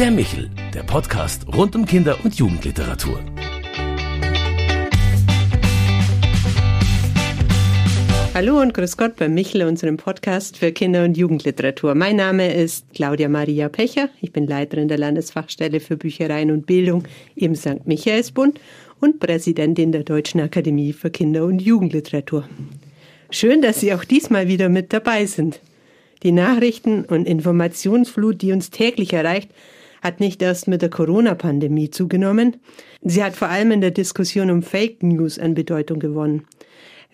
Der Michel, der Podcast rund um Kinder- und Jugendliteratur. Hallo und grüß Gott beim Michel, unserem Podcast für Kinder- und Jugendliteratur. Mein Name ist Claudia Maria Pecher. Ich bin Leiterin der Landesfachstelle für Büchereien und Bildung im St. Michaelsbund und Präsidentin der Deutschen Akademie für Kinder- und Jugendliteratur. Schön, dass Sie auch diesmal wieder mit dabei sind. Die Nachrichten und Informationsflut, die uns täglich erreicht, hat nicht erst mit der Corona-Pandemie zugenommen. Sie hat vor allem in der Diskussion um Fake News an Bedeutung gewonnen.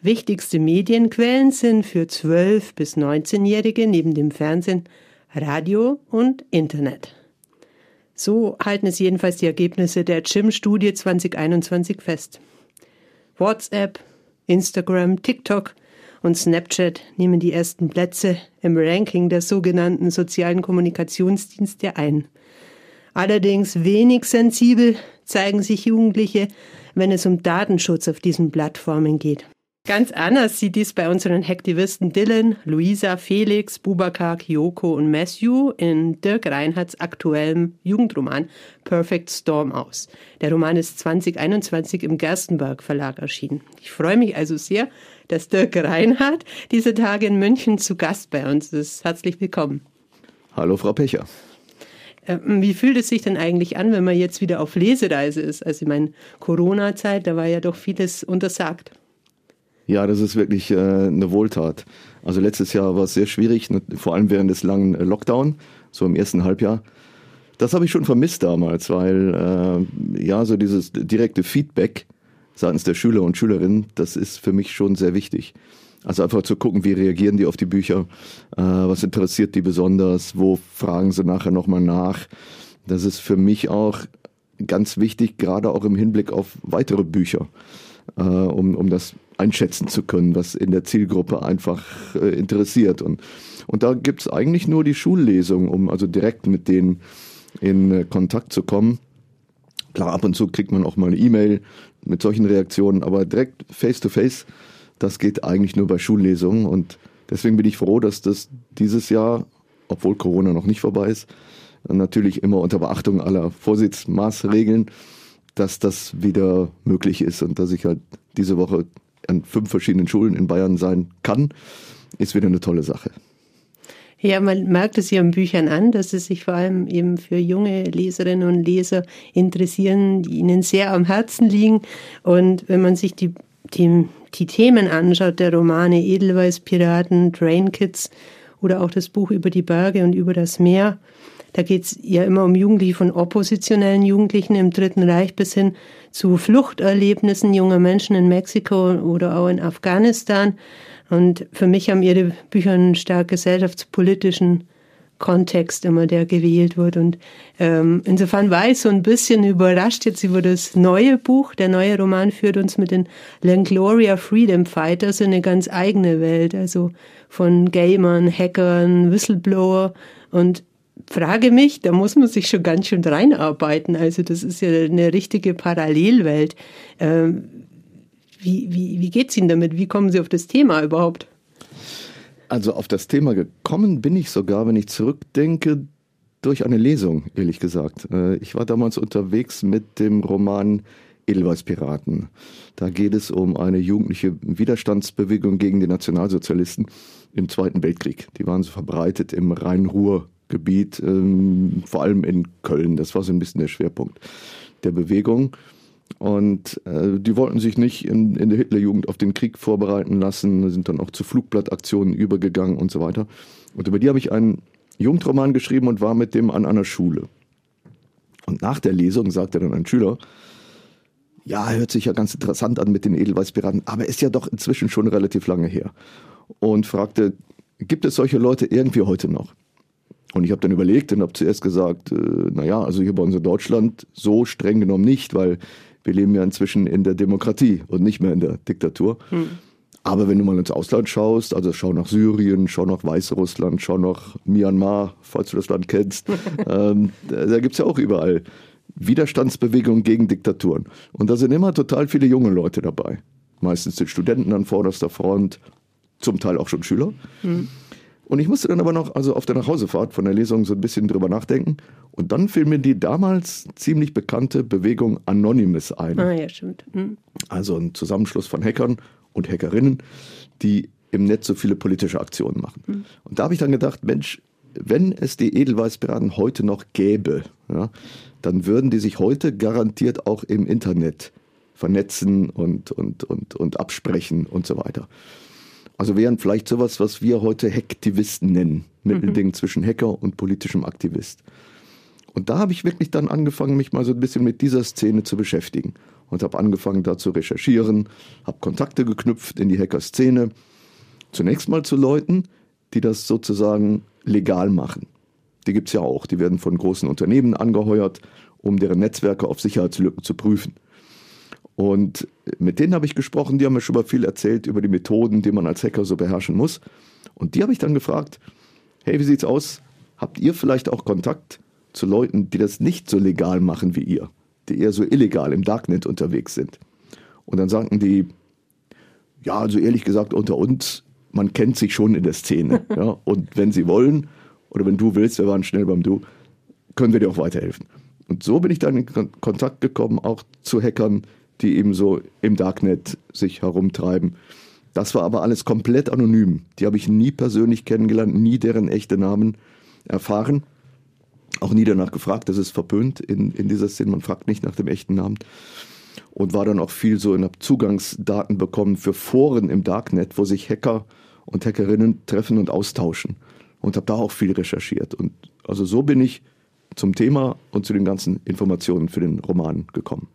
Wichtigste Medienquellen sind für 12- bis 19-Jährige neben dem Fernsehen Radio und Internet. So halten es jedenfalls die Ergebnisse der Gym-Studie 2021 fest. WhatsApp, Instagram, TikTok und Snapchat nehmen die ersten Plätze im Ranking der sogenannten sozialen Kommunikationsdienste ein. Allerdings wenig sensibel zeigen sich Jugendliche, wenn es um Datenschutz auf diesen Plattformen geht. Ganz anders sieht dies bei unseren Hacktivisten Dylan, Luisa, Felix, Bubakar, Kyoko und Matthew in Dirk Reinhardts aktuellem Jugendroman Perfect Storm aus. Der Roman ist 2021 im Gerstenberg Verlag erschienen. Ich freue mich also sehr, dass Dirk Reinhardt diese Tage in München zu Gast bei uns ist. Herzlich willkommen. Hallo, Frau Pecher. Ähm, wie fühlt es sich denn eigentlich an, wenn man jetzt wieder auf Lesereise ist? Also ich meine, Corona-Zeit, da war ja doch vieles untersagt. Ja, das ist wirklich äh, eine Wohltat. Also letztes Jahr war es sehr schwierig, vor allem während des langen äh, Lockdown, so im ersten Halbjahr. Das habe ich schon vermisst damals, weil äh, ja, so dieses direkte Feedback seitens der Schüler und Schülerinnen, das ist für mich schon sehr wichtig. Also einfach zu gucken, wie reagieren die auf die Bücher, äh, was interessiert die besonders, wo fragen sie nachher nochmal nach. Das ist für mich auch ganz wichtig, gerade auch im Hinblick auf weitere Bücher, äh, um, um das einschätzen zu können, was in der Zielgruppe einfach äh, interessiert. Und, und da gibt's eigentlich nur die Schullesung, um also direkt mit denen in äh, Kontakt zu kommen. Klar, ab und zu kriegt man auch mal eine E-Mail mit solchen Reaktionen, aber direkt face-to-face, das geht eigentlich nur bei Schullesungen. Und deswegen bin ich froh, dass das dieses Jahr, obwohl Corona noch nicht vorbei ist, natürlich immer unter Beachtung aller Vorsichtsmaßregeln, dass das wieder möglich ist und dass ich halt diese Woche an fünf verschiedenen Schulen in Bayern sein kann, ist wieder eine tolle Sache. Ja, man merkt es Ihren Büchern an, dass sie sich vor allem eben für junge Leserinnen und Leser interessieren, die ihnen sehr am Herzen liegen. Und wenn man sich die, die, die Themen anschaut, der Romane Edelweiß, Piraten, Train Kids oder auch das Buch über die Berge und über das Meer, da geht es ja immer um Jugendliche von oppositionellen Jugendlichen im Dritten Reich bis hin zu Fluchterlebnissen junger Menschen in Mexiko oder auch in Afghanistan. Und für mich haben ihre Bücher einen stark gesellschaftspolitischen Kontext immer, der gewählt wird. Und ähm, insofern war ich so ein bisschen überrascht jetzt über das neue Buch. Der neue Roman führt uns mit den Langloria Freedom Fighters in eine ganz eigene Welt, also von Gamern, Hackern, Whistleblower. Und frage mich, da muss man sich schon ganz schön reinarbeiten. Also das ist ja eine richtige Parallelwelt. Ähm, wie, wie, wie geht es Ihnen damit? Wie kommen Sie auf das Thema überhaupt? Also auf das Thema gekommen bin ich sogar, wenn ich zurückdenke, durch eine Lesung, ehrlich gesagt. Äh, ich war damals unterwegs mit dem Roman Edelweiß-Piraten. Da geht es um eine jugendliche Widerstandsbewegung gegen die Nationalsozialisten im Zweiten Weltkrieg. Die waren so verbreitet im Rhein-Ruhr-Gebiet, ähm, vor allem in Köln. Das war so ein bisschen der Schwerpunkt der Bewegung. Und äh, die wollten sich nicht in, in der Hitlerjugend auf den Krieg vorbereiten lassen, sind dann auch zu Flugblattaktionen übergegangen und so weiter. Und über die habe ich einen Jugendroman geschrieben und war mit dem an einer Schule. Und nach der Lesung sagte dann ein Schüler, ja, hört sich ja ganz interessant an mit den Edelweißpiraten, aber ist ja doch inzwischen schon relativ lange her. Und fragte, gibt es solche Leute irgendwie heute noch? Und ich habe dann überlegt und habe zuerst gesagt, äh, naja, also hier bei uns in Deutschland so streng genommen nicht, weil wir leben ja inzwischen in der Demokratie und nicht mehr in der Diktatur. Hm. Aber wenn du mal ins Ausland schaust, also schau nach Syrien, schau nach Weißrussland, schau nach Myanmar, falls du das Land kennst, ähm, da, da gibt's ja auch überall Widerstandsbewegungen gegen Diktaturen. Und da sind immer total viele junge Leute dabei. Meistens sind Studenten an vorderster Front, zum Teil auch schon Schüler. Hm. Und ich musste dann aber noch, also auf der Nachhausefahrt von der Lesung so ein bisschen drüber nachdenken. Und dann fiel mir die damals ziemlich bekannte Bewegung Anonymous ein. Ah, ja, stimmt. Hm. Also ein Zusammenschluss von Hackern und Hackerinnen, die im Netz so viele politische Aktionen machen. Mhm. Und da habe ich dann gedacht, Mensch, wenn es die Edelweißpiraten heute noch gäbe, ja, dann würden die sich heute garantiert auch im Internet vernetzen und, und, und, und absprechen und so weiter. Also wären vielleicht sowas, was wir heute Hacktivisten nennen. Mittelding mhm. zwischen Hacker und politischem Aktivist. Und da habe ich wirklich dann angefangen, mich mal so ein bisschen mit dieser Szene zu beschäftigen. Und habe angefangen, da zu recherchieren, habe Kontakte geknüpft in die Hacker-Szene. Zunächst mal zu Leuten, die das sozusagen legal machen. Die gibt es ja auch. Die werden von großen Unternehmen angeheuert, um deren Netzwerke auf Sicherheitslücken zu prüfen. Und mit denen habe ich gesprochen, die haben mir schon mal viel erzählt über die Methoden, die man als Hacker so beherrschen muss. Und die habe ich dann gefragt, hey, wie sieht's aus? Habt ihr vielleicht auch Kontakt zu Leuten, die das nicht so legal machen wie ihr, die eher so illegal im Darknet unterwegs sind? Und dann sagten die, ja, also ehrlich gesagt, unter uns, man kennt sich schon in der Szene. ja? Und wenn sie wollen, oder wenn du willst, wir waren schnell beim Du, können wir dir auch weiterhelfen. Und so bin ich dann in Kontakt gekommen, auch zu Hackern, die eben so im Darknet sich herumtreiben. Das war aber alles komplett anonym. Die habe ich nie persönlich kennengelernt, nie deren echte Namen erfahren. Auch nie danach gefragt. Das ist verpönt in, in dieser Szene. Man fragt nicht nach dem echten Namen. Und war dann auch viel so in Zugangsdaten bekommen für Foren im Darknet, wo sich Hacker und Hackerinnen treffen und austauschen. Und habe da auch viel recherchiert. Und also so bin ich zum Thema und zu den ganzen Informationen für den Roman gekommen.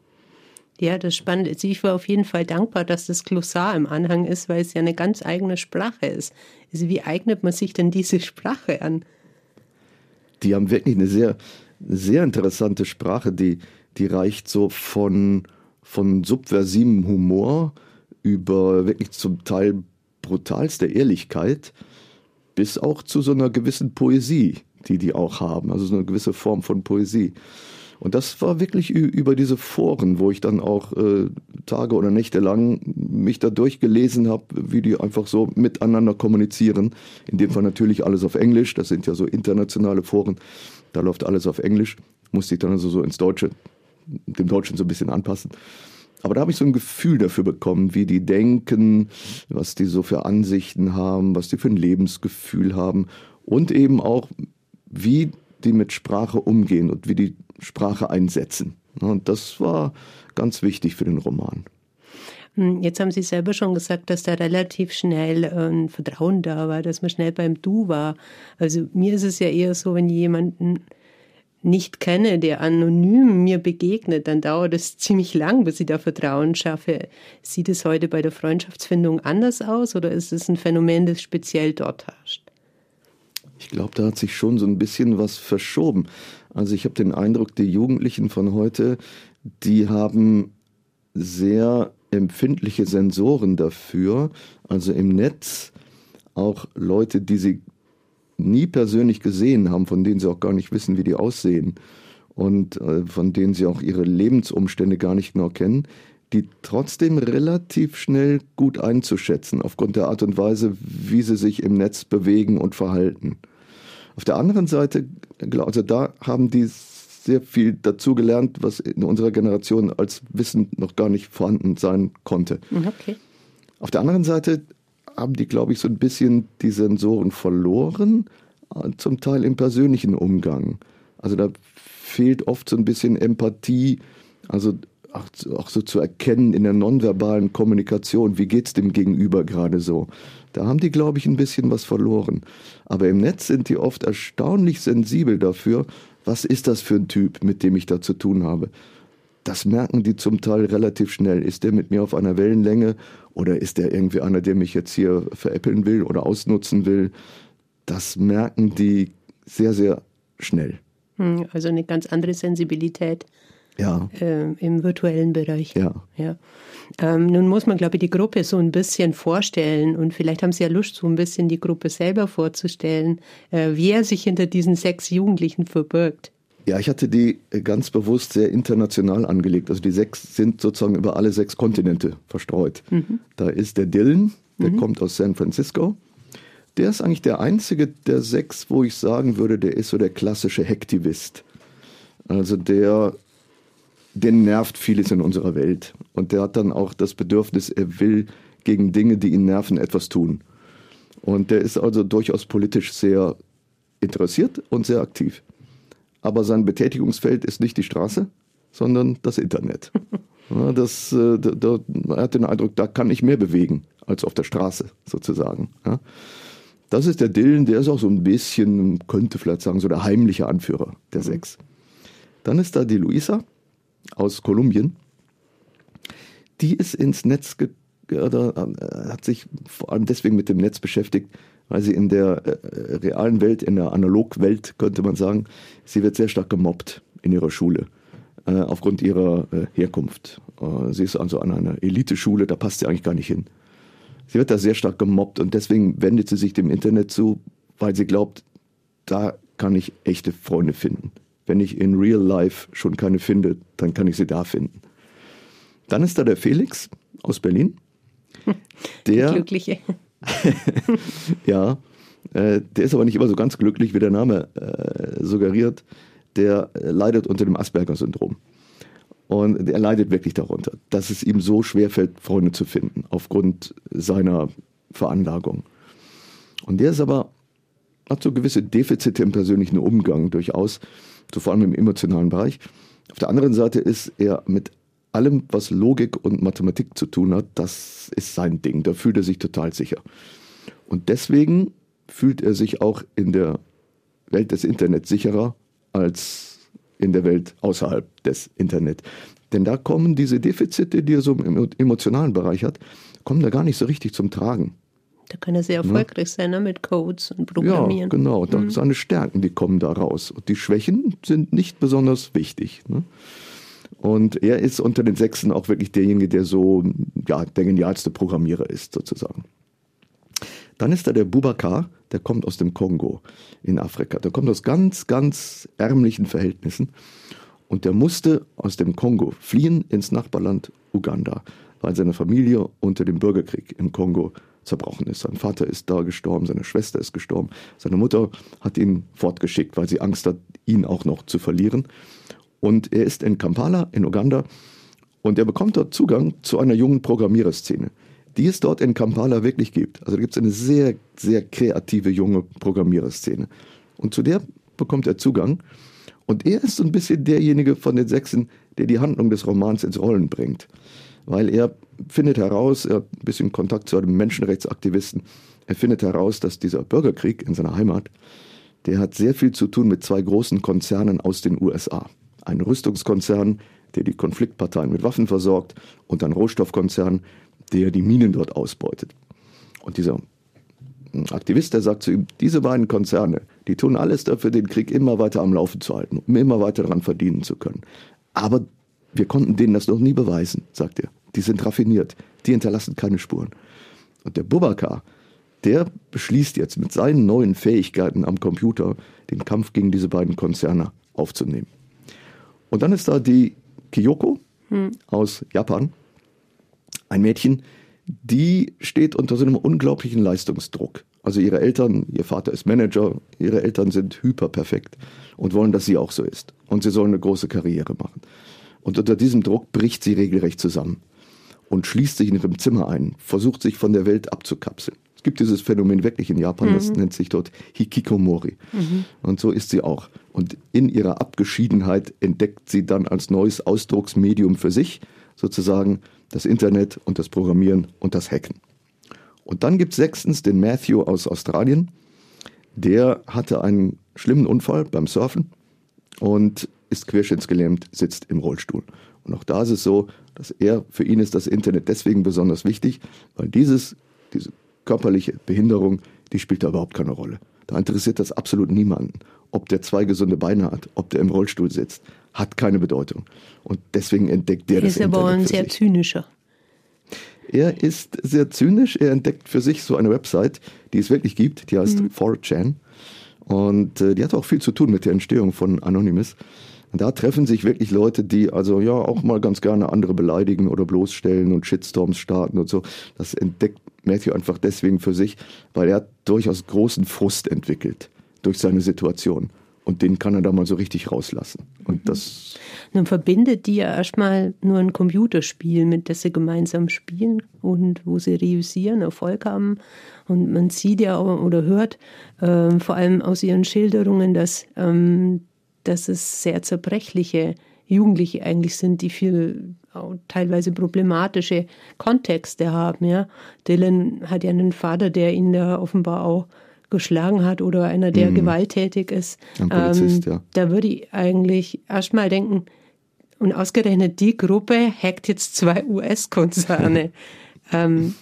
Ja, das ist spannend. Also ich war auf jeden Fall dankbar, dass das Glossar im Anhang ist, weil es ja eine ganz eigene Sprache ist. Also wie eignet man sich denn diese Sprache an? Die haben wirklich eine sehr, sehr interessante Sprache, die, die reicht so von, von subversivem Humor über wirklich zum Teil brutalste Ehrlichkeit bis auch zu so einer gewissen Poesie, die die auch haben, also so eine gewisse Form von Poesie. Und das war wirklich über diese Foren, wo ich dann auch äh, Tage oder Nächte lang mich da durchgelesen habe, wie die einfach so miteinander kommunizieren. In dem Fall natürlich alles auf Englisch, das sind ja so internationale Foren, da läuft alles auf Englisch. Musste ich dann also so ins Deutsche, dem Deutschen so ein bisschen anpassen. Aber da habe ich so ein Gefühl dafür bekommen, wie die denken, was die so für Ansichten haben, was die für ein Lebensgefühl haben und eben auch, wie die mit Sprache umgehen und wie die Sprache einsetzen. Und das war ganz wichtig für den Roman. Hm, jetzt haben Sie selber schon gesagt, dass da relativ schnell äh, ein Vertrauen da war, dass man schnell beim Du war. Also mir ist es ja eher so, wenn ich jemanden nicht kenne, der anonym mir begegnet, dann dauert es ziemlich lang, bis ich da Vertrauen schaffe. Sieht es heute bei der Freundschaftsfindung anders aus oder ist es ein Phänomen, das speziell dort herrscht? Ich glaube, da hat sich schon so ein bisschen was verschoben. Also ich habe den Eindruck, die Jugendlichen von heute, die haben sehr empfindliche Sensoren dafür. Also im Netz auch Leute, die sie nie persönlich gesehen haben, von denen sie auch gar nicht wissen, wie die aussehen und äh, von denen sie auch ihre Lebensumstände gar nicht genau kennen, die trotzdem relativ schnell gut einzuschätzen aufgrund der Art und Weise, wie sie sich im Netz bewegen und verhalten. Auf der anderen Seite, also da haben die sehr viel dazugelernt, was in unserer Generation als Wissen noch gar nicht vorhanden sein konnte. Mhm, okay. Auf der anderen Seite haben die, glaube ich, so ein bisschen die Sensoren verloren, äh, zum Teil im persönlichen Umgang. Also da fehlt oft so ein bisschen Empathie, also auch, so zu erkennen in der nonverbalen Kommunikation, wie geht es dem Gegenüber gerade so. Da haben die, glaube ich, ein bisschen was verloren. Aber im Netz sind die oft erstaunlich sensibel dafür, was ist das für ein Typ, mit dem ich da zu tun habe. Das merken die zum Teil relativ schnell. Ist der mit mir auf einer Wellenlänge oder ist der irgendwie einer, der mich jetzt hier veräppeln will oder ausnutzen will? Das merken die sehr, sehr schnell. Hm, also eine ganz andere Sensibilität ja. äh, im virtuellen Bereich. Ja. ja. Ähm, nun muss man, glaube ich, die Gruppe so ein bisschen vorstellen und vielleicht haben Sie ja Lust, so ein bisschen die Gruppe selber vorzustellen, äh, wer sich hinter diesen sechs Jugendlichen verbirgt. Ja, ich hatte die ganz bewusst sehr international angelegt. Also die sechs sind sozusagen über alle sechs Kontinente verstreut. Mhm. Da ist der Dylan, der mhm. kommt aus San Francisco. der ist eigentlich der einzige der sechs, wo ich sagen würde, der ist so der klassische Hektivist. Also der, der nervt vieles in unserer Welt. Und der hat dann auch das Bedürfnis, er will gegen Dinge, die ihn nerven, etwas tun. Und der ist also durchaus politisch sehr interessiert und sehr aktiv. Aber sein Betätigungsfeld ist nicht die Straße, sondern das Internet. Ja, das, äh, da, da, er hat den Eindruck, da kann ich mehr bewegen als auf der Straße sozusagen. Ja. Das ist der Dylan, der ist auch so ein bisschen, könnte vielleicht sagen, so der heimliche Anführer der mhm. sechs. Dann ist da die Luisa aus Kolumbien. Die ist ins Netz, ge oder, äh, hat sich vor allem deswegen mit dem Netz beschäftigt, weil sie in der äh, realen Welt, in der Analogwelt, könnte man sagen, sie wird sehr stark gemobbt in ihrer Schule äh, aufgrund ihrer äh, Herkunft. Äh, sie ist also an einer Eliteschule, da passt sie eigentlich gar nicht hin. Sie wird da sehr stark gemobbt und deswegen wendet sie sich dem Internet zu, weil sie glaubt, da kann ich echte Freunde finden. Wenn ich in Real Life schon keine finde, dann kann ich sie da finden. Dann ist da der Felix aus Berlin. Der, Glückliche. ja, äh, der ist aber nicht immer so ganz glücklich, wie der Name äh, suggeriert. Der äh, leidet unter dem Asperger-Syndrom. Und er leidet wirklich darunter, dass es ihm so schwer fällt, Freunde zu finden, aufgrund seiner Veranlagung. Und der ist aber, hat so gewisse Defizite im persönlichen Umgang durchaus, so vor allem im emotionalen Bereich. Auf der anderen Seite ist er mit allem, was Logik und Mathematik zu tun hat, das ist sein Ding. Da fühlt er sich total sicher. Und deswegen fühlt er sich auch in der Welt des Internets sicherer als in der Welt außerhalb des Internet. Denn da kommen diese Defizite, die er so im emotionalen Bereich hat, kommen da gar nicht so richtig zum Tragen. Da kann er sehr ne? erfolgreich ja. sein ne? mit Codes und Programmieren. Ja, genau. Da, mhm. Seine Stärken, die kommen da raus. Und die Schwächen sind nicht besonders wichtig. Ne? Und er ist unter den Sechsen auch wirklich derjenige, der so ja, der genialste Programmierer ist, sozusagen. Dann ist da der Bubakar, der kommt aus dem Kongo in Afrika. Der kommt aus ganz, ganz ärmlichen Verhältnissen. Und der musste aus dem Kongo fliehen ins Nachbarland Uganda, weil seine Familie unter dem Bürgerkrieg im Kongo zerbrochen ist. Sein Vater ist da gestorben, seine Schwester ist gestorben. Seine Mutter hat ihn fortgeschickt, weil sie Angst hat, ihn auch noch zu verlieren. Und er ist in Kampala in Uganda und er bekommt dort Zugang zu einer jungen Programmiererszene die es dort in Kampala wirklich gibt. Also da gibt es eine sehr, sehr kreative junge Programmiererszene. Und zu der bekommt er Zugang. Und er ist so ein bisschen derjenige von den Sechsen, der die Handlung des Romans ins Rollen bringt. Weil er findet heraus, er hat ein bisschen Kontakt zu einem Menschenrechtsaktivisten, er findet heraus, dass dieser Bürgerkrieg in seiner Heimat, der hat sehr viel zu tun mit zwei großen Konzernen aus den USA. Ein Rüstungskonzern, der die Konfliktparteien mit Waffen versorgt, und ein Rohstoffkonzern, der die Minen dort ausbeutet. Und dieser Aktivist, der sagt zu ihm, diese beiden Konzerne, die tun alles dafür, den Krieg immer weiter am Laufen zu halten, um immer weiter daran verdienen zu können. Aber wir konnten denen das noch nie beweisen, sagt er. Die sind raffiniert, die hinterlassen keine Spuren. Und der Bubakar, der beschließt jetzt mit seinen neuen Fähigkeiten am Computer den Kampf gegen diese beiden Konzerne aufzunehmen. Und dann ist da die Kyoko hm. aus Japan, ein Mädchen, die steht unter so einem unglaublichen Leistungsdruck. Also ihre Eltern, ihr Vater ist Manager, ihre Eltern sind hyperperfekt und wollen, dass sie auch so ist. Und sie soll eine große Karriere machen. Und unter diesem Druck bricht sie regelrecht zusammen und schließt sich in ihrem Zimmer ein, versucht sich von der Welt abzukapseln. Es gibt dieses Phänomen wirklich in Japan, mhm. das nennt sich dort Hikikomori. Mhm. Und so ist sie auch. Und in ihrer Abgeschiedenheit entdeckt sie dann als neues Ausdrucksmedium für sich sozusagen das Internet und das Programmieren und das Hacken. Und dann gibt es sechstens den Matthew aus Australien. Der hatte einen schlimmen Unfall beim Surfen und ist querschnittsgelähmt, sitzt im Rollstuhl. Und auch da ist es so, dass er, für ihn ist das Internet deswegen besonders wichtig, weil dieses, diese körperliche Behinderung, die spielt da überhaupt keine Rolle. Da interessiert das absolut niemanden. Ob der zwei gesunde Beine hat, ob der im Rollstuhl sitzt, hat keine Bedeutung. Und deswegen entdeckt der er das Internet. Er ist aber ein sehr sich. zynischer. Er ist sehr zynisch. Er entdeckt für sich so eine Website, die es wirklich gibt. Die heißt mhm. 4chan. Und äh, die hat auch viel zu tun mit der Entstehung von Anonymous. Und da treffen sich wirklich Leute, die also ja auch mal ganz gerne andere beleidigen oder bloßstellen und Shitstorms starten und so. Das entdeckt Matthew einfach deswegen für sich, weil er durchaus großen Frust entwickelt durch seine Situation. Und den kann er da mal so richtig rauslassen. Und mhm. das. Nun verbindet die ja erstmal nur ein Computerspiel, mit das sie gemeinsam spielen und wo sie reüssieren, Erfolg haben. Und man sieht ja oder hört äh, vor allem aus ihren Schilderungen, dass, ähm, dass es sehr zerbrechliche Jugendliche eigentlich sind, die viel teilweise problematische Kontexte haben. Ja. Dylan hat ja einen Vater, der ihn da offenbar auch geschlagen hat oder einer, der mhm. gewalttätig ist. Polizist, ähm, ja. Da würde ich eigentlich erstmal denken, und ausgerechnet die Gruppe hackt jetzt zwei US-Konzerne. ähm,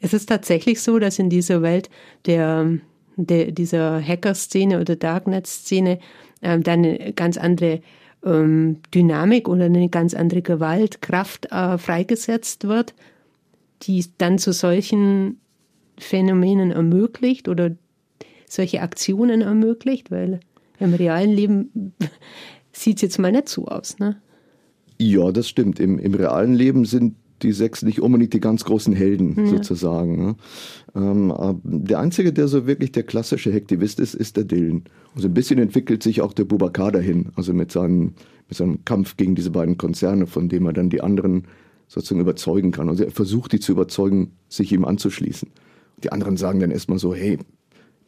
es ist tatsächlich so, dass in dieser Welt der, der dieser Hacker-Szene oder Darknet-Szene ähm, dann eine ganz andere ähm, Dynamik oder eine ganz andere Gewaltkraft äh, freigesetzt wird, die dann zu solchen Phänomenen ermöglicht oder solche Aktionen ermöglicht, weil im realen Leben sieht es jetzt mal nicht so aus. Ne? Ja, das stimmt. Im, Im realen Leben sind die sechs nicht unbedingt die ganz großen Helden ja. sozusagen. Ne? Ähm, der Einzige, der so wirklich der klassische Hektivist ist, ist der Dylan. Und so ein bisschen entwickelt sich auch der Bubakar dahin, also mit seinem, mit seinem Kampf gegen diese beiden Konzerne, von dem er dann die anderen sozusagen überzeugen kann. Also er versucht, die zu überzeugen, sich ihm anzuschließen. Die anderen sagen dann erstmal so, hey,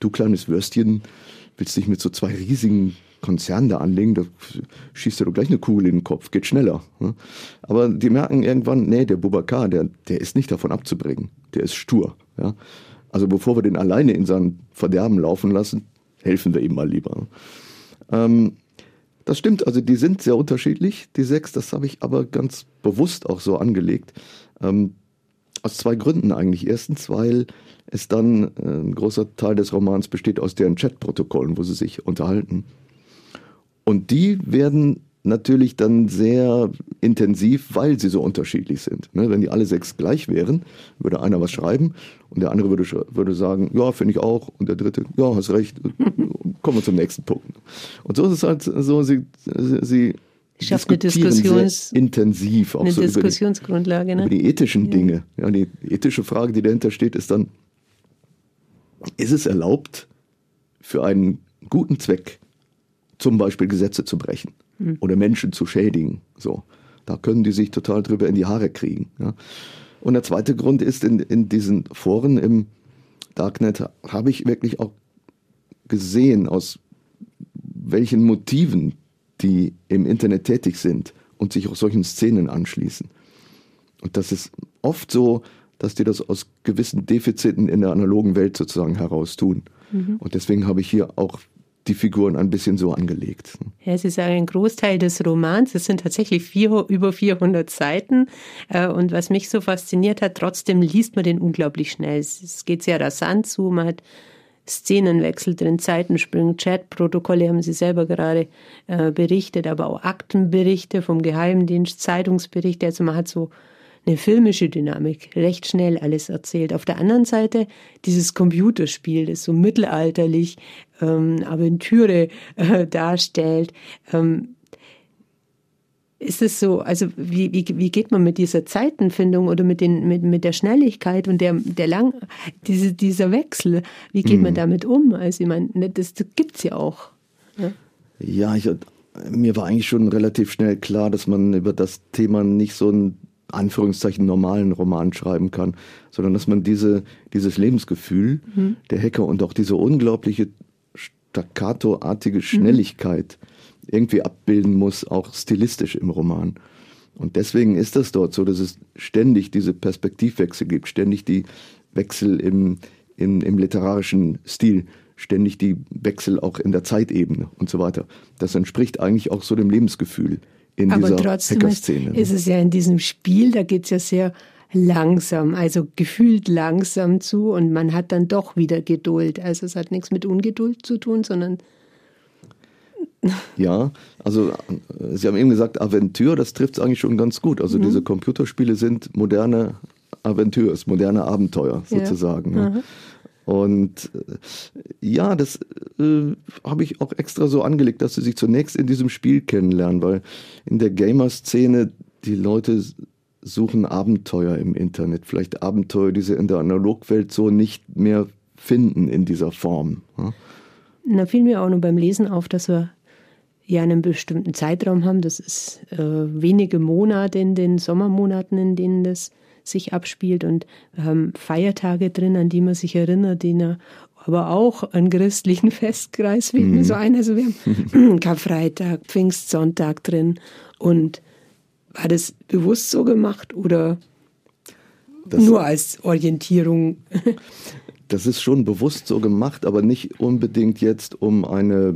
du kleines Würstchen, willst dich mit so zwei riesigen Konzernen da anlegen, da schießt er doch gleich eine Kugel in den Kopf, geht schneller. Ne? Aber die merken irgendwann, nee, der Bubakar, der, der ist nicht davon abzubringen, der ist stur. Ja? Also bevor wir den alleine in sein Verderben laufen lassen, helfen wir ihm mal lieber. Ähm, das stimmt, also die sind sehr unterschiedlich, die sechs, das habe ich aber ganz bewusst auch so angelegt. Ähm, aus zwei Gründen eigentlich. Erstens, weil es dann äh, ein großer Teil des Romans besteht aus deren Chatprotokollen, wo sie sich unterhalten. Und die werden natürlich dann sehr intensiv, weil sie so unterschiedlich sind. Ne, wenn die alle sechs gleich wären, würde einer was schreiben und der andere würde, würde sagen, ja, finde ich auch. Und der dritte, ja, hast recht. Kommen wir zum nächsten Punkt. Und so ist es halt so, sie, sie schafft eine Diskussions intensiv auch eine so Diskussionsgrundlage, über die, ne? über die ethischen ja. Dinge. Ja, die ethische Frage, die dahinter steht, ist dann, ist es erlaubt, für einen guten Zweck zum Beispiel Gesetze zu brechen mhm. oder Menschen zu schädigen? So, da können die sich total drüber in die Haare kriegen. Ja? Und der zweite Grund ist, in, in diesen Foren im Darknet habe ich wirklich auch gesehen, aus welchen Motiven die im Internet tätig sind und sich auch solchen Szenen anschließen. Und das ist oft so, dass die das aus gewissen Defiziten in der analogen Welt sozusagen heraus tun. Mhm. Und deswegen habe ich hier auch die Figuren ein bisschen so angelegt. Ja, Sie sagen, ein Großteil des Romans, es sind tatsächlich vier, über 400 Seiten. Äh, und was mich so fasziniert hat, trotzdem liest man den unglaublich schnell. Es geht sehr rasant zu, man hat Szenenwechsel drin, Zeitensprünge, Chatprotokolle haben Sie selber gerade äh, berichtet, aber auch Aktenberichte vom Geheimdienst, Zeitungsberichte. Also man hat so eine filmische Dynamik, recht schnell alles erzählt. Auf der anderen Seite dieses Computerspiel, das so mittelalterlich ähm, Aventüre äh, darstellt. Ähm, ist es so, also wie, wie, wie geht man mit dieser Zeitenfindung oder mit, den, mit, mit der Schnelligkeit und der, der lang, diese, dieser Wechsel, wie geht mhm. man damit um? Also ich meine, ne, das, das gibt es ja auch. Ja, ja ich, mir war eigentlich schon relativ schnell klar, dass man über das Thema nicht so ein Anführungszeichen normalen Roman schreiben kann, sondern dass man diese, dieses Lebensgefühl mhm. der Hacker und auch diese unglaubliche staccato-artige Schnelligkeit mhm irgendwie abbilden muss, auch stilistisch im Roman. Und deswegen ist das dort so, dass es ständig diese Perspektivwechsel gibt, ständig die Wechsel im, im, im literarischen Stil, ständig die Wechsel auch in der Zeitebene und so weiter. Das entspricht eigentlich auch so dem Lebensgefühl in Aber dieser trotzdem Hackerszene. Ist, ist es ja in diesem Spiel, da geht es ja sehr langsam, also gefühlt langsam zu und man hat dann doch wieder Geduld. Also es hat nichts mit Ungeduld zu tun, sondern Ja, also äh, Sie haben eben gesagt, Aventur, das trifft es eigentlich schon ganz gut. Also mhm. diese Computerspiele sind moderne Aventures, moderne Abenteuer sozusagen. Ja. Ja. Und äh, ja, das äh, habe ich auch extra so angelegt, dass sie sich zunächst in diesem Spiel kennenlernen, weil in der Gamer-Szene die Leute suchen Abenteuer im Internet, vielleicht Abenteuer, die sie in der Analogwelt so nicht mehr finden in dieser Form. Ja? Da fiel mir auch nur beim Lesen auf, dass wir ja einen bestimmten Zeitraum haben. Das ist äh, wenige Monate in den Sommermonaten, in denen das sich abspielt. Und wir haben Feiertage drin, an die man sich erinnert, die er aber auch einen christlichen Festkreis wie mhm. so ein. Also wir haben Karfreitag, Pfingstsonntag drin. Und war das bewusst so gemacht oder das nur als Orientierung? das ist schon bewusst so gemacht, aber nicht unbedingt jetzt um eine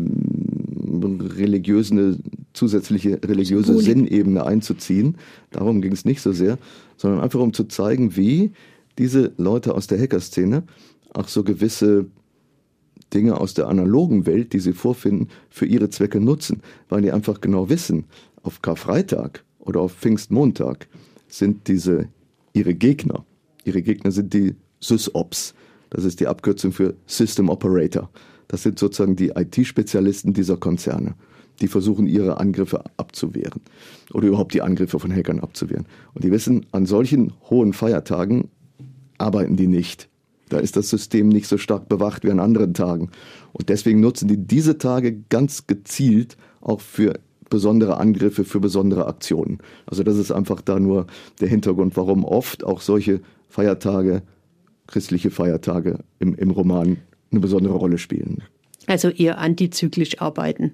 religiöse, zusätzliche religiöse Symbolik. Sinnebene einzuziehen. Darum ging es nicht so sehr, sondern einfach um zu zeigen, wie diese Leute aus der Hackerszene auch so gewisse Dinge aus der analogen Welt, die sie vorfinden, für ihre Zwecke nutzen, weil die einfach genau wissen, auf Karfreitag oder auf Pfingstmontag sind diese ihre Gegner. Ihre Gegner sind die SysOps. Das ist die Abkürzung für System Operator. Das sind sozusagen die IT-Spezialisten dieser Konzerne. Die versuchen, ihre Angriffe abzuwehren oder überhaupt die Angriffe von Hackern abzuwehren. Und die wissen, an solchen hohen Feiertagen arbeiten die nicht. Da ist das System nicht so stark bewacht wie an anderen Tagen. Und deswegen nutzen die diese Tage ganz gezielt auch für besondere Angriffe, für besondere Aktionen. Also das ist einfach da nur der Hintergrund, warum oft auch solche Feiertage, christliche Feiertage im, im Roman eine besondere Rolle spielen. Also eher antizyklisch arbeiten.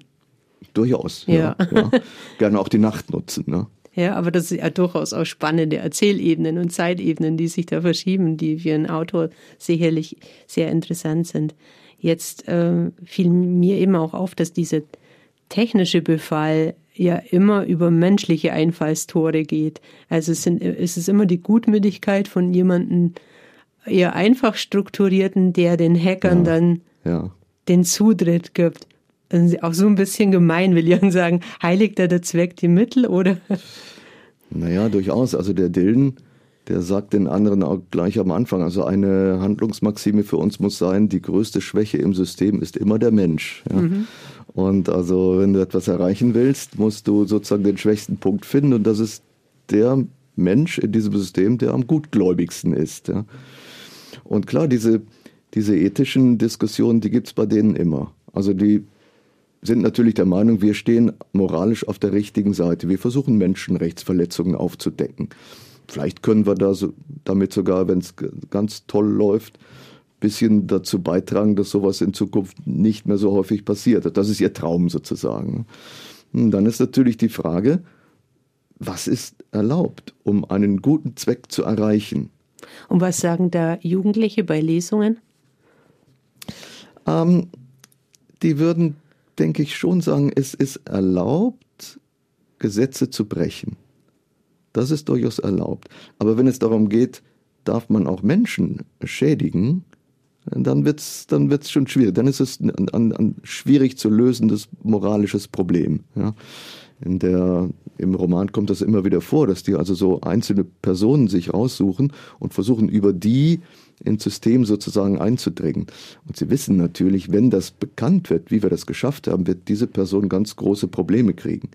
Durchaus, ja. ja. Gerne auch die Nacht nutzen. Ne? Ja, aber das ist ja durchaus auch spannende Erzählebenen und Zeitebenen, die sich da verschieben, die für einen Autor sicherlich sehr interessant sind. Jetzt äh, fiel mir eben auch auf, dass dieser technische Befall ja immer über menschliche Einfallstore geht. Also es, sind, es ist immer die Gutmütigkeit von jemandem, eher einfach strukturierten, der den Hackern ja, dann ja. den Zutritt gibt. Auch so ein bisschen gemein, will ich sagen. Heiligt da der Zweck die Mittel, oder? Naja, durchaus. Also der Dillen, der sagt den anderen auch gleich am Anfang. Also eine Handlungsmaxime für uns muss sein, die größte Schwäche im System ist immer der Mensch. Ja? Mhm. Und also, wenn du etwas erreichen willst, musst du sozusagen den schwächsten Punkt finden. Und das ist der Mensch in diesem System, der am gutgläubigsten ist. Ja? Und klar, diese, diese ethischen Diskussionen, die gibt es bei denen immer. Also die sind natürlich der Meinung, wir stehen moralisch auf der richtigen Seite. Wir versuchen Menschenrechtsverletzungen aufzudecken. Vielleicht können wir da so, damit sogar, wenn es ganz toll läuft, ein bisschen dazu beitragen, dass sowas in Zukunft nicht mehr so häufig passiert. Das ist ihr Traum sozusagen. Und dann ist natürlich die Frage, was ist erlaubt, um einen guten Zweck zu erreichen? Und was sagen da Jugendliche bei Lesungen? Ähm, die würden, denke ich, schon sagen, es ist erlaubt, Gesetze zu brechen. Das ist durchaus erlaubt. Aber wenn es darum geht, darf man auch Menschen schädigen, dann wird es dann wird's schon schwierig. Dann ist es ein, ein, ein schwierig zu lösendes moralisches Problem. Ja. In der, Im Roman kommt das immer wieder vor, dass die also so einzelne Personen sich raussuchen und versuchen, über die ins System sozusagen einzudringen. Und sie wissen natürlich, wenn das bekannt wird, wie wir das geschafft haben, wird diese Person ganz große Probleme kriegen.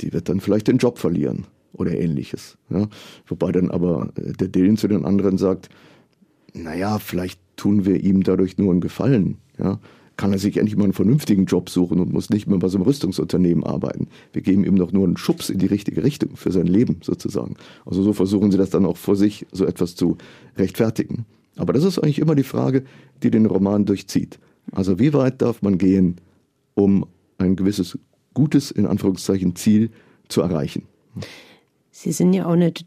Die wird dann vielleicht den Job verlieren oder ähnliches. Ja. Wobei dann aber äh, der Dylan zu den anderen sagt, naja, vielleicht tun wir ihm dadurch nur einen Gefallen. Ja kann er sich endlich mal einen vernünftigen Job suchen und muss nicht mehr bei so einem Rüstungsunternehmen arbeiten. Wir geben ihm doch nur einen Schubs in die richtige Richtung für sein Leben sozusagen. Also so versuchen sie das dann auch vor sich so etwas zu rechtfertigen. Aber das ist eigentlich immer die Frage, die den Roman durchzieht. Also wie weit darf man gehen, um ein gewisses gutes, in Anführungszeichen, Ziel zu erreichen? Sie sind ja auch nicht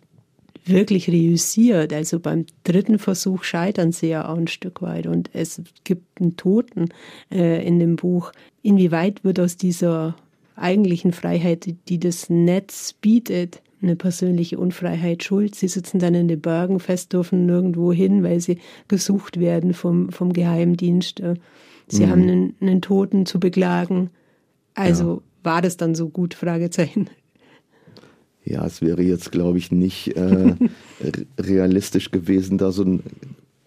wirklich reüssiert. Also beim dritten Versuch scheitern sie ja auch ein Stück weit und es gibt einen Toten äh, in dem Buch. Inwieweit wird aus dieser eigentlichen Freiheit, die das Netz bietet, eine persönliche Unfreiheit schuld. Sie sitzen dann in den Bergen fest, dürfen nirgendwo hin, weil sie gesucht werden vom, vom Geheimdienst. Sie mhm. haben einen, einen, Toten zu beklagen. Also ja. war das dann so gut? Fragezeichen. Ja, es wäre jetzt, glaube ich, nicht äh, realistisch gewesen, da so ein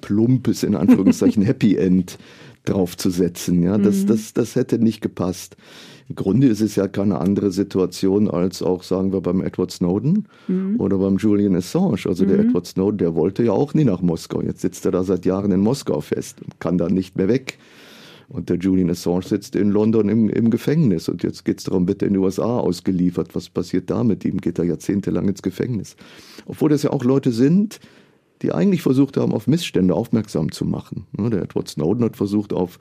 plumpes, in Anführungszeichen, Happy End draufzusetzen. Ja, das, mhm. das, das hätte nicht gepasst. Im Grunde ist es ja keine andere Situation als auch, sagen wir, beim Edward Snowden mhm. oder beim Julian Assange. Also mhm. der Edward Snowden, der wollte ja auch nie nach Moskau. Jetzt sitzt er da seit Jahren in Moskau fest und kann da nicht mehr weg. Und der Julian Assange sitzt in London im, im Gefängnis. Und jetzt geht es darum, wird er in die USA ausgeliefert. Was passiert da mit ihm? Geht er jahrzehntelang ins Gefängnis? Obwohl das ja auch Leute sind, die eigentlich versucht haben, auf Missstände aufmerksam zu machen. Der Edward Snowden hat versucht, auf,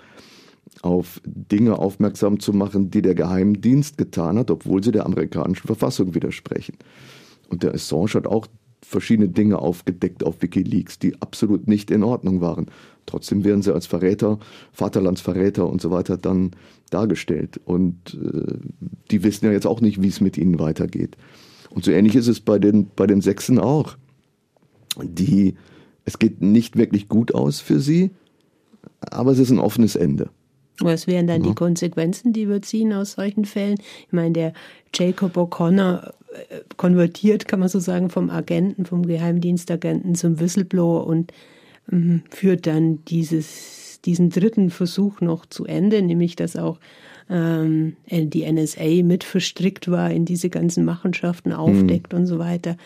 auf Dinge aufmerksam zu machen, die der Geheimdienst getan hat, obwohl sie der amerikanischen Verfassung widersprechen. Und der Assange hat auch verschiedene Dinge aufgedeckt auf Wikileaks, die absolut nicht in Ordnung waren. Trotzdem werden sie als Verräter, Vaterlandsverräter und so weiter dann dargestellt. Und äh, die wissen ja jetzt auch nicht, wie es mit ihnen weitergeht. Und so ähnlich ist es bei den, bei den Sechsen auch. Die, es geht nicht wirklich gut aus für sie, aber es ist ein offenes Ende. Was wären dann ja. die Konsequenzen, die wir ziehen aus solchen Fällen? Ich meine, der Jacob O'Connor äh, konvertiert, kann man so sagen, vom Agenten, vom Geheimdienstagenten zum Whistleblower und führt dann dieses, diesen dritten Versuch noch zu Ende, nämlich dass auch ähm, die NSA mit verstrickt war in diese ganzen Machenschaften, aufdeckt mhm. und so weiter.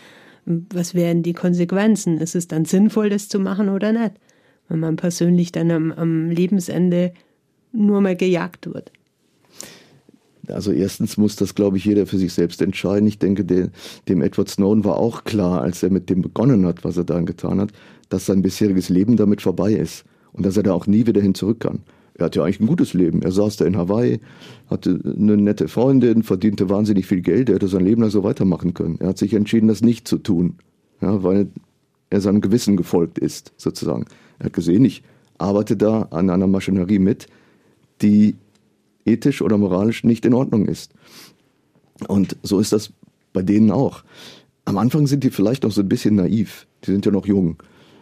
Was wären die Konsequenzen? Ist es dann sinnvoll, das zu machen oder nicht? Wenn man persönlich dann am, am Lebensende nur mal gejagt wird. Also erstens muss das, glaube ich, jeder für sich selbst entscheiden. Ich denke, dem, dem Edward Snowden war auch klar, als er mit dem begonnen hat, was er dann getan hat, dass sein bisheriges Leben damit vorbei ist und dass er da auch nie wieder hin zurück kann. Er hatte ja eigentlich ein gutes Leben. Er saß da in Hawaii, hatte eine nette Freundin, verdiente wahnsinnig viel Geld. Er hätte sein Leben lang so weitermachen können. Er hat sich entschieden, das nicht zu tun, ja, weil er seinem Gewissen gefolgt ist, sozusagen. Er hat gesehen, ich arbeite da an einer Maschinerie mit, die ethisch oder moralisch nicht in Ordnung ist. Und so ist das bei denen auch. Am Anfang sind die vielleicht noch so ein bisschen naiv. Die sind ja noch jung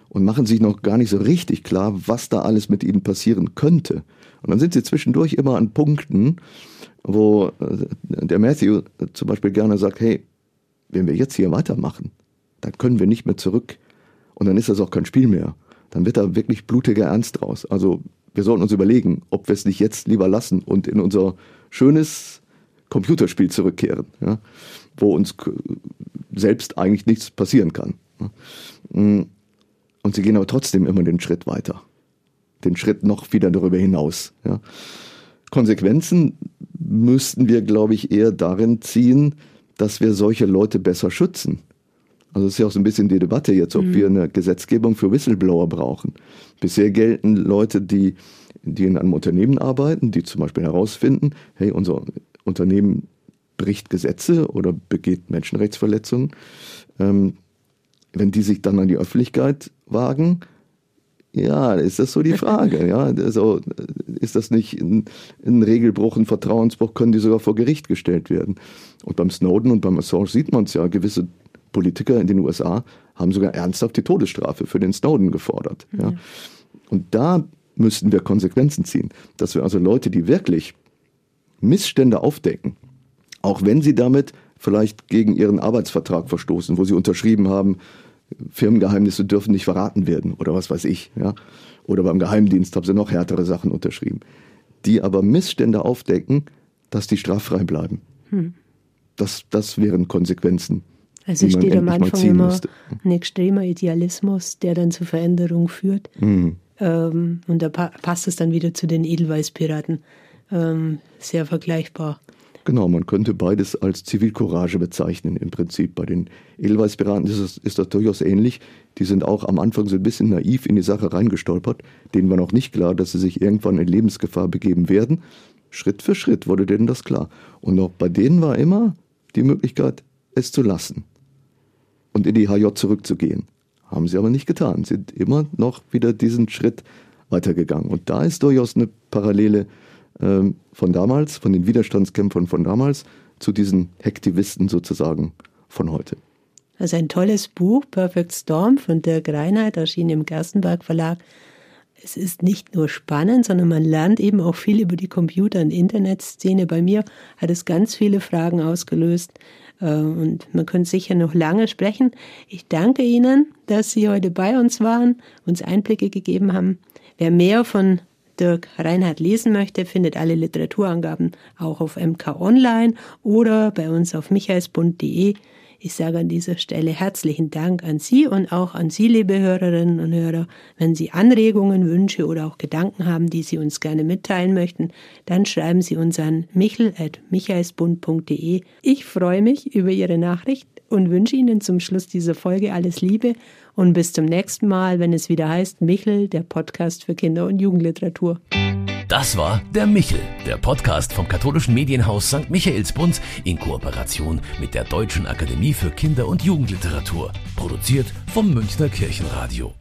und machen sich noch gar nicht so richtig klar, was da alles mit ihnen passieren könnte. Und dann sind sie zwischendurch immer an Punkten, wo äh, der Matthew zum Beispiel gerne sagt, hey, wenn wir jetzt hier weitermachen, dann können wir nicht mehr zurück. Und dann ist das auch kein Spiel mehr. Dann wird da wirklich blutiger Ernst draus. Also wir sollten uns überlegen, ob wir es nicht jetzt lieber lassen und in unser schönes Computerspiel zurückkehren, ja, wo uns selbst eigentlich nichts passieren kann. Und sie gehen aber trotzdem immer den Schritt weiter. Den Schritt noch wieder darüber hinaus. Ja. Konsequenzen müssten wir, glaube ich, eher darin ziehen, dass wir solche Leute besser schützen. Also es ist ja auch so ein bisschen die Debatte jetzt, ob mhm. wir eine Gesetzgebung für Whistleblower brauchen. Bisher gelten Leute, die, die in einem Unternehmen arbeiten, die zum Beispiel herausfinden, hey, unser Unternehmen bricht Gesetze oder begeht Menschenrechtsverletzungen. Ähm, wenn die sich dann an die Öffentlichkeit wagen, ja, ist das so die Frage. Ja, also ist das nicht ein, ein, Regelbruch, ein Vertrauensbruch, können die sogar vor Gericht gestellt werden. Und beim Snowden und beim Assange sieht man es ja, gewisse Politiker in den USA haben sogar ernsthaft die Todesstrafe für den Snowden gefordert. Ja. Und da müssten wir Konsequenzen ziehen, dass wir also Leute, die wirklich Missstände aufdecken, auch wenn sie damit vielleicht gegen ihren Arbeitsvertrag verstoßen, wo sie unterschrieben haben, Firmengeheimnisse dürfen nicht verraten werden oder was weiß ich. Ja? Oder beim Geheimdienst haben sie noch härtere Sachen unterschrieben. Die aber Missstände aufdecken, dass die straffrei bleiben. Hm. Das, das wären Konsequenzen. Also steht am Anfang immer müsste. ein extremer Idealismus, der dann zur Veränderung führt. Mhm. Ähm, und da pa passt es dann wieder zu den Edelweißpiraten. Ähm, sehr vergleichbar. Genau, man könnte beides als Zivilcourage bezeichnen im Prinzip. Bei den Edelweißpiraten ist das, ist das durchaus ähnlich. Die sind auch am Anfang so ein bisschen naiv in die Sache reingestolpert. Denen war noch nicht klar, dass sie sich irgendwann in Lebensgefahr begeben werden. Schritt für Schritt wurde denen das klar. Und auch bei denen war immer die Möglichkeit, es zu lassen und in die HJ zurückzugehen. Haben sie aber nicht getan, sind immer noch wieder diesen Schritt weitergegangen. Und da ist durchaus eine Parallele ähm, von damals, von den Widerstandskämpfern von damals, zu diesen Hektivisten sozusagen von heute. Also ein tolles Buch, Perfect Storm von Dirk Reinhardt, erschienen im Gerstenberg Verlag. es ist nicht nur spannend, sondern man lernt eben auch viel über die Computer- und Internetszene. Bei mir hat es ganz viele Fragen ausgelöst äh, und man könnte sicher noch lange sprechen. Ich danke Ihnen, dass Sie heute bei uns waren, uns Einblicke gegeben haben. Wer mehr von Dirk Reinhardt lesen möchte, findet alle Literaturangaben auch auf MK Online oder bei uns auf michaelsbund.de. Ich sage an dieser Stelle herzlichen Dank an Sie und auch an Sie, liebe Hörerinnen und Hörer. Wenn Sie Anregungen, Wünsche oder auch Gedanken haben, die Sie uns gerne mitteilen möchten, dann schreiben Sie uns an michel.michaelsbund.de. Ich freue mich über Ihre Nachricht und wünsche Ihnen zum Schluss dieser Folge alles Liebe und bis zum nächsten Mal, wenn es wieder heißt Michel, der Podcast für Kinder- und Jugendliteratur. Das war der Michel, der Podcast vom katholischen Medienhaus St. Michaelsbund in Kooperation mit der Deutschen Akademie für Kinder- und Jugendliteratur, produziert vom Münchner Kirchenradio.